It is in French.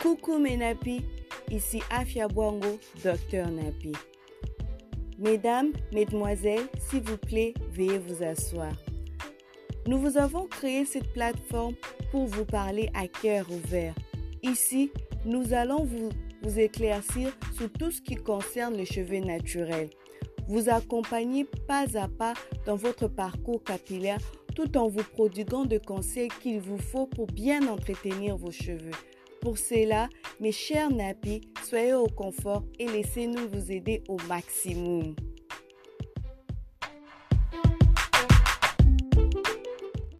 Coucou mes nappies, ici Afia Bwango, docteur Napi. Mesdames, mesdemoiselles, s'il vous plaît, veuillez vous asseoir. Nous vous avons créé cette plateforme pour vous parler à cœur ouvert. Ici, nous allons vous, vous éclaircir sur tout ce qui concerne les cheveux naturels. Vous accompagner pas à pas dans votre parcours capillaire tout en vous prodiguant de conseils qu'il vous faut pour bien entretenir vos cheveux. Pour cela, mes chers nappies, soyez au confort et laissez-nous vous aider au maximum.